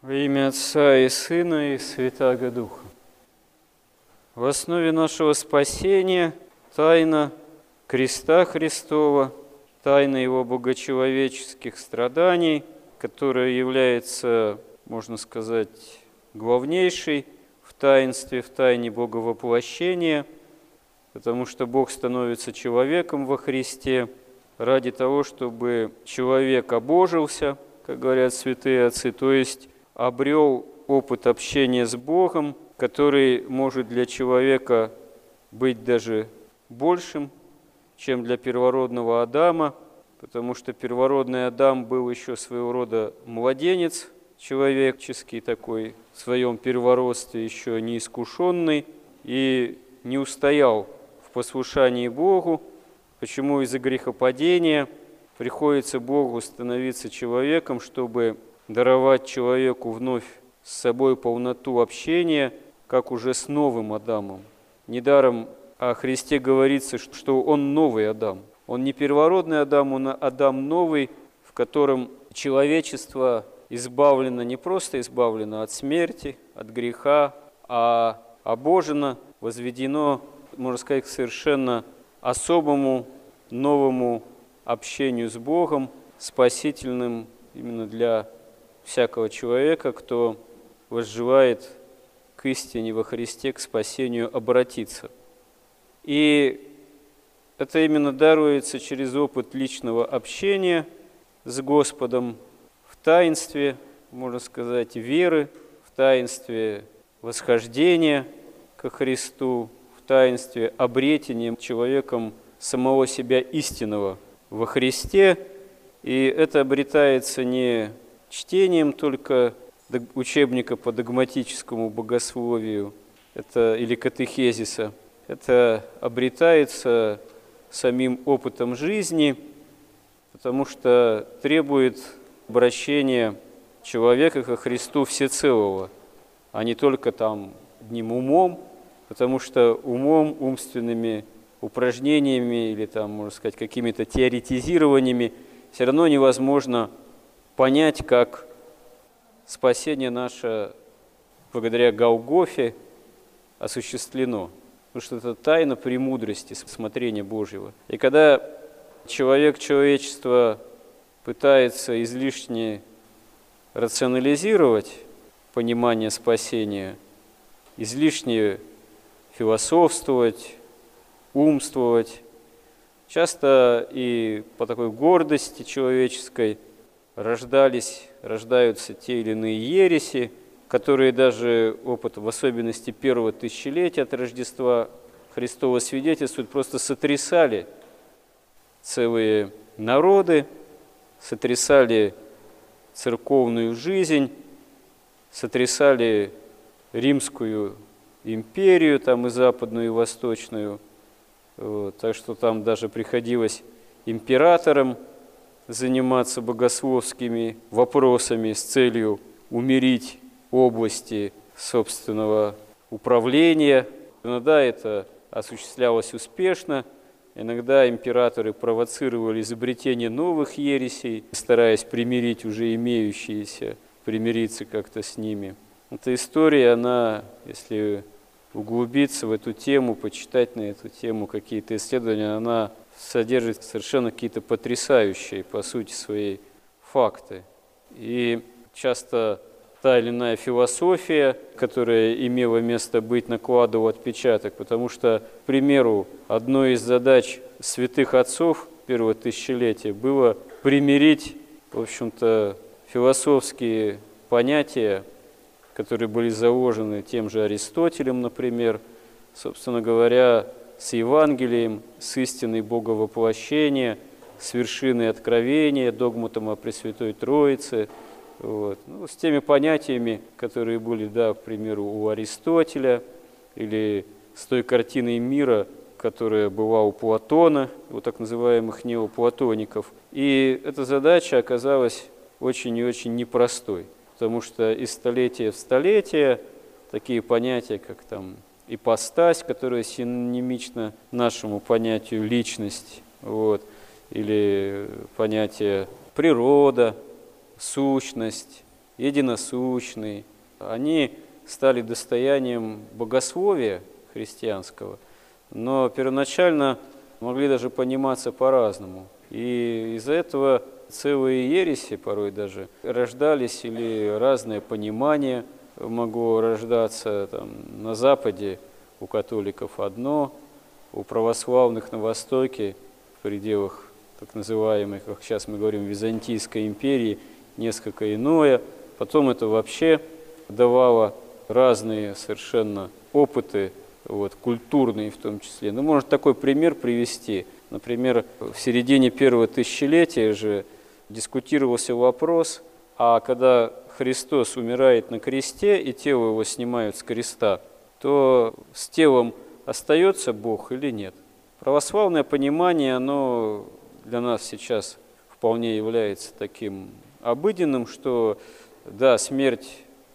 Во имя Отца и Сына и Святаго Духа. В основе нашего спасения тайна креста Христова, тайна Его богочеловеческих страданий, которая является, можно сказать, главнейшей в таинстве, в тайне Боговоплощения, потому что Бог становится человеком во Христе ради того, чтобы человек обожился, как говорят святые отцы, то есть обрел опыт общения с Богом, который может для человека быть даже большим, чем для первородного Адама, потому что первородный Адам был еще своего рода младенец человеческий такой, в своем первородстве еще неискушенный и не устоял в послушании Богу, почему из-за грехопадения приходится Богу становиться человеком, чтобы даровать человеку вновь с собой полноту общения, как уже с новым Адамом. Недаром о Христе говорится, что Он новый Адам. Он не первородный Адам, он Адам новый, в котором человечество избавлено, не просто избавлено от смерти, от греха, а обожено, возведено, можно сказать, к совершенно особому, новому общению с Богом, спасительным именно для всякого человека, кто возжелает к истине во Христе, к спасению обратиться. И это именно даруется через опыт личного общения с Господом в таинстве, можно сказать, веры, в таинстве восхождения ко Христу, в таинстве обретения человеком самого себя истинного во Христе. И это обретается не чтением только учебника по догматическому богословию это, или катехезиса. Это обретается самим опытом жизни, потому что требует обращения человека ко Христу всецелого, а не только там одним умом, потому что умом, умственными упражнениями или там, можно сказать, какими-то теоретизированиями все равно невозможно понять, как спасение наше благодаря Галгофе осуществлено. Потому что это тайна премудрости, смотрения Божьего. И когда человек, человечество пытается излишне рационализировать понимание спасения, излишне философствовать, умствовать, часто и по такой гордости человеческой – рождались, рождаются те или иные ереси, которые даже опыт, в особенности первого тысячелетия от Рождества Христова свидетельствуют, просто сотрясали целые народы, сотрясали церковную жизнь, сотрясали Римскую империю, там и западную, и восточную. Вот, так что там даже приходилось императорам заниматься богословскими вопросами с целью умерить области собственного управления. Иногда это осуществлялось успешно, иногда императоры провоцировали изобретение новых ересей, стараясь примирить уже имеющиеся, примириться как-то с ними. Эта история, она, если углубиться в эту тему, почитать на эту тему какие-то исследования, она содержит совершенно какие-то потрясающие, по сути своей, факты. И часто та или иная философия, которая имела место быть, накладывала отпечаток, потому что, к примеру, одной из задач святых отцов первого тысячелетия было примирить, в общем-то, философские понятия, которые были заложены тем же Аристотелем, например, собственно говоря, с Евангелием, с истиной Боговоплощения, с вершиной откровения, догматом о Пресвятой Троице, вот. ну, с теми понятиями, которые были, да, к примеру, у Аристотеля, или с той картиной мира, которая была у Платона, у так называемых неоплатоников. И эта задача оказалась очень и очень непростой, потому что из столетия в столетие такие понятия, как там ипостась, которая синонимична нашему понятию личность, вот, или понятие природа, сущность, единосущный, они стали достоянием богословия христианского, но первоначально могли даже пониматься по-разному. И из-за этого целые ереси порой даже рождались или разное понимание могло рождаться там, на Западе у католиков одно, у православных на Востоке в пределах так называемой, как сейчас мы говорим, Византийской империи, несколько иное. Потом это вообще давало разные совершенно опыты, вот, культурные в том числе. Ну, можно такой пример привести. Например, в середине первого тысячелетия же дискутировался вопрос, а когда Христос умирает на кресте и тело его снимают с креста, то с телом остается Бог или нет? Православное понимание, оно для нас сейчас вполне является таким обыденным, что да, смерть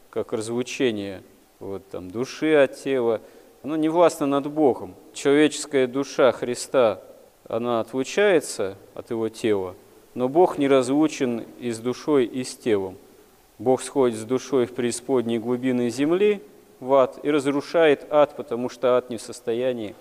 как разлучение вот, там, души от тела, оно не властно над Богом. Человеческая душа Христа, она отлучается от его тела, но Бог не разлучен и с душой, и с телом. Бог сходит с душой в преисподние глубины земли, в ад, и разрушает ад, потому что ад не в состоянии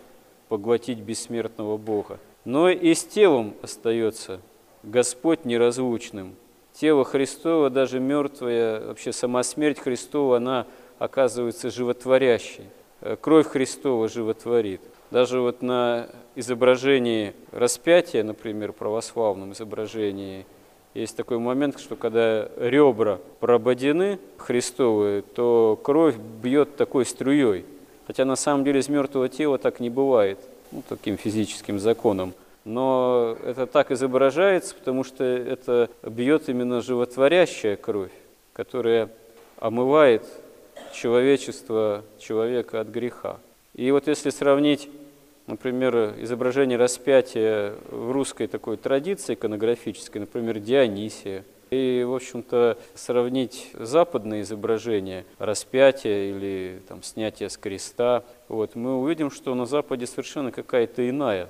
поглотить бессмертного Бога. Но и с телом остается Господь неразлучным. Тело Христово, даже мертвое, вообще сама смерть Христова, она оказывается животворящей. Э, кровь Христова животворит. Даже вот на изображении распятия, например, православном изображении, есть такой момент, что когда ребра прободены Христовые, то кровь бьет такой струей. Хотя на самом деле из мертвого тела так не бывает, ну, таким физическим законом. Но это так изображается, потому что это бьет именно животворящая кровь, которая омывает человечество, человека от греха. И вот если сравнить, например, изображение распятия в русской такой традиции иконографической, например, Дионисия, и, в общем-то, сравнить западные изображения распятия или там, снятия с креста, вот, мы увидим, что на Западе совершенно какая-то иная,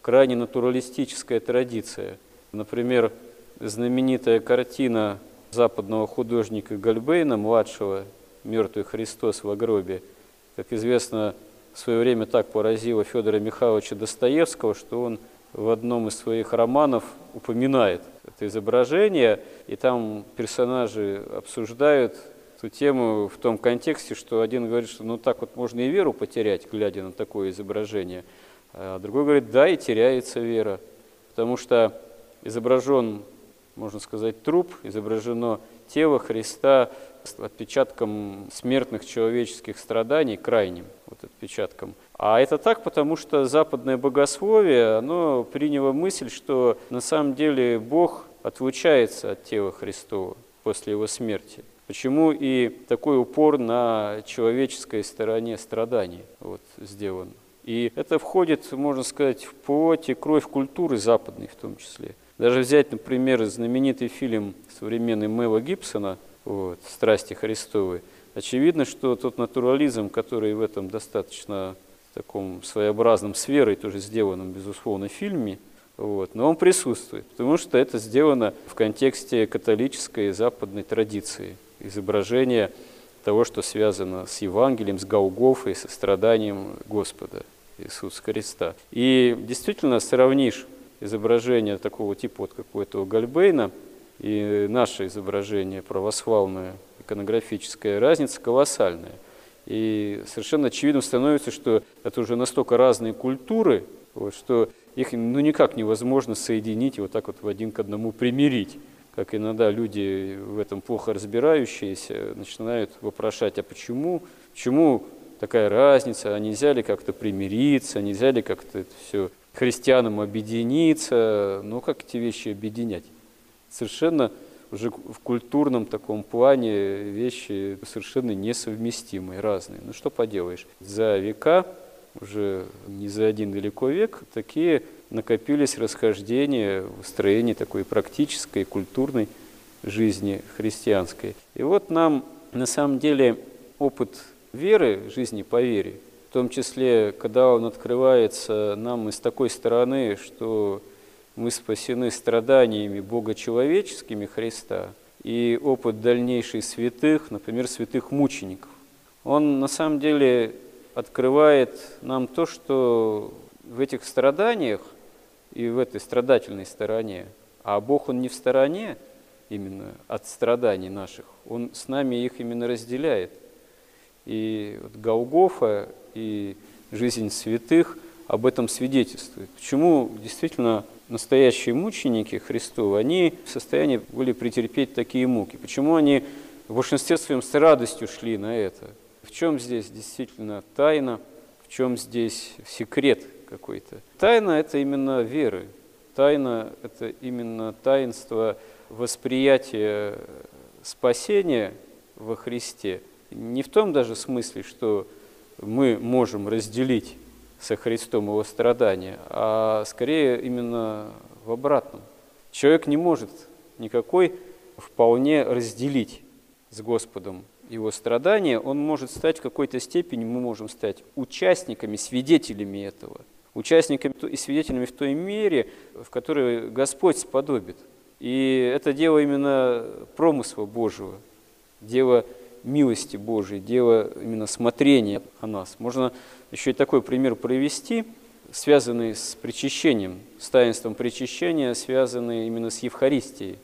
крайне натуралистическая традиция. Например, знаменитая картина западного художника Гальбейна, младшего «Мертвый Христос в гробе», как известно, в свое время так поразило Федора Михайловича Достоевского, что он в одном из своих романов упоминает это изображение, и там персонажи обсуждают эту тему в том контексте, что один говорит, что ну так вот можно и веру потерять, глядя на такое изображение, а другой говорит, да, и теряется вера, потому что изображен, можно сказать, труп, изображено тело Христа отпечатком смертных человеческих страданий, крайним вот отпечатком. А это так, потому что западное богословие, оно приняло мысль, что на самом деле Бог отлучается от тела Христова после его смерти. Почему и такой упор на человеческой стороне страданий вот, сделан. И это входит, можно сказать, в плоть и кровь культуры западной в том числе. Даже взять, например, знаменитый фильм современный Мэла Гибсона вот, «Страсти Христовы», очевидно, что тот натурализм, который в этом достаточно таком своеобразном сферой, тоже сделанном, безусловно, фильме, вот, но он присутствует, потому что это сделано в контексте католической западной традиции, изображения того, что связано с Евангелием, с Голгофой, со страданием Господа Иисуса Христа. И действительно сравнишь изображение такого типа, вот у этого Гальбейна, и наше изображение православное, иконографическое, разница колоссальная. И совершенно очевидным становится, что это уже настолько разные культуры, вот, что их ну, никак невозможно соединить и вот так вот в один к одному примирить. Как иногда люди в этом плохо разбирающиеся начинают вопрошать, а почему, почему такая разница, а нельзя ли как-то примириться, нельзя ли как-то это все христианам объединиться, ну как эти вещи объединять? Совершенно уже в культурном таком плане вещи совершенно несовместимые, разные. Ну что поделаешь, за века, уже не за один далеко век, такие накопились расхождения в строении такой практической, культурной жизни христианской. И вот нам на самом деле опыт веры, жизни по вере, в том числе, когда он открывается нам из такой стороны, что мы спасены страданиями Бога человеческими Христа, и опыт дальнейших святых, например, святых мучеников. Он на самом деле открывает нам то, что в этих страданиях и в этой страдательной стороне, а Бог, Он не в стороне именно от страданий наших, Он с нами их именно разделяет. И вот Голгофа и жизнь святых об этом свидетельствует. Почему действительно настоящие мученики Христовы, они в состоянии были претерпеть такие муки? Почему они в большинстве своем с радостью шли на это? В чем здесь действительно тайна, в чем здесь секрет какой-то? Тайна – это именно веры. Тайна – это именно таинство восприятия спасения во Христе. Не в том даже смысле, что мы можем разделить со Христом его страдания, а скорее именно в обратном. Человек не может никакой вполне разделить с Господом его страдания, он может стать в какой-то степени, мы можем стать участниками, свидетелями этого, участниками и свидетелями в той мере, в которой Господь сподобит. И это дело именно промысла Божьего, дело милости Божией, дело именно смотрения о нас. Можно еще и такой пример провести, связанный с причащением, с таинством причащения, связанный именно с Евхаристией.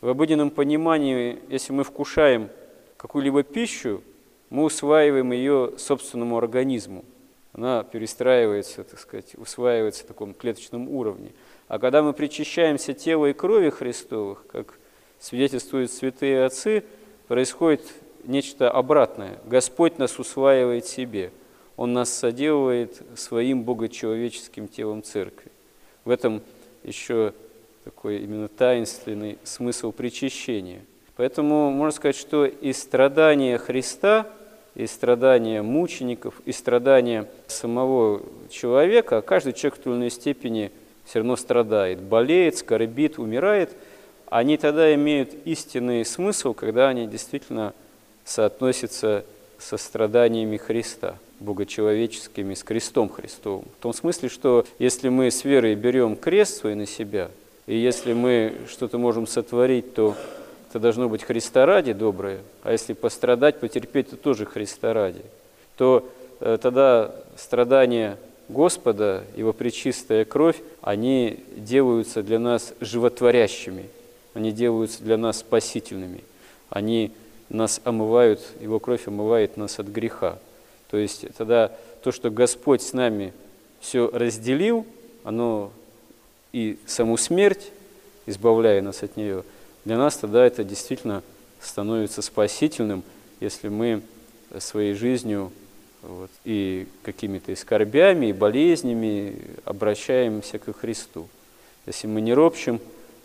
В обыденном понимании, если мы вкушаем какую-либо пищу, мы усваиваем ее собственному организму. Она перестраивается, так сказать, усваивается в таком клеточном уровне. А когда мы причащаемся тела и крови Христовых, как свидетельствуют святые отцы, происходит нечто обратное. Господь нас усваивает себе. Он нас соделывает своим богочеловеческим телом церкви. В этом еще такой именно таинственный смысл причащения. Поэтому можно сказать, что и страдания Христа, и страдания мучеников, и страдания самого человека, каждый человек в той или иной степени все равно страдает, болеет, скорбит, умирает, они тогда имеют истинный смысл, когда они действительно соотносится со страданиями Христа, богочеловеческими, с крестом Христовым. В том смысле, что если мы с верой берем крест свой на себя, и если мы что-то можем сотворить, то это должно быть Христа ради доброе, а если пострадать, потерпеть, то тоже Христа ради, то э, тогда страдания Господа, Его пречистая кровь, они делаются для нас животворящими, они делаются для нас спасительными, они нас омывают, Его кровь омывает нас от греха. То есть тогда то, что Господь с нами все разделил, оно и саму смерть, избавляя нас от нее, для нас тогда это действительно становится спасительным, если мы своей жизнью вот, и какими-то и скорбями, и болезнями обращаемся к Христу. Если мы не ропщим,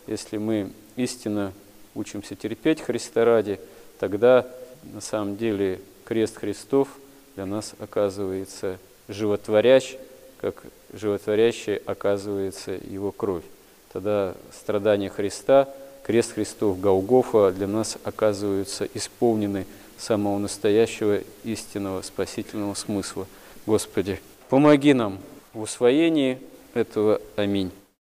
если мы истинно учимся терпеть Христа ради – тогда на самом деле крест Христов для нас оказывается животворящ, как животворящей оказывается его кровь. Тогда страдания Христа, крест Христов, Голгофа для нас оказываются исполнены самого настоящего истинного спасительного смысла. Господи, помоги нам в усвоении этого. Аминь.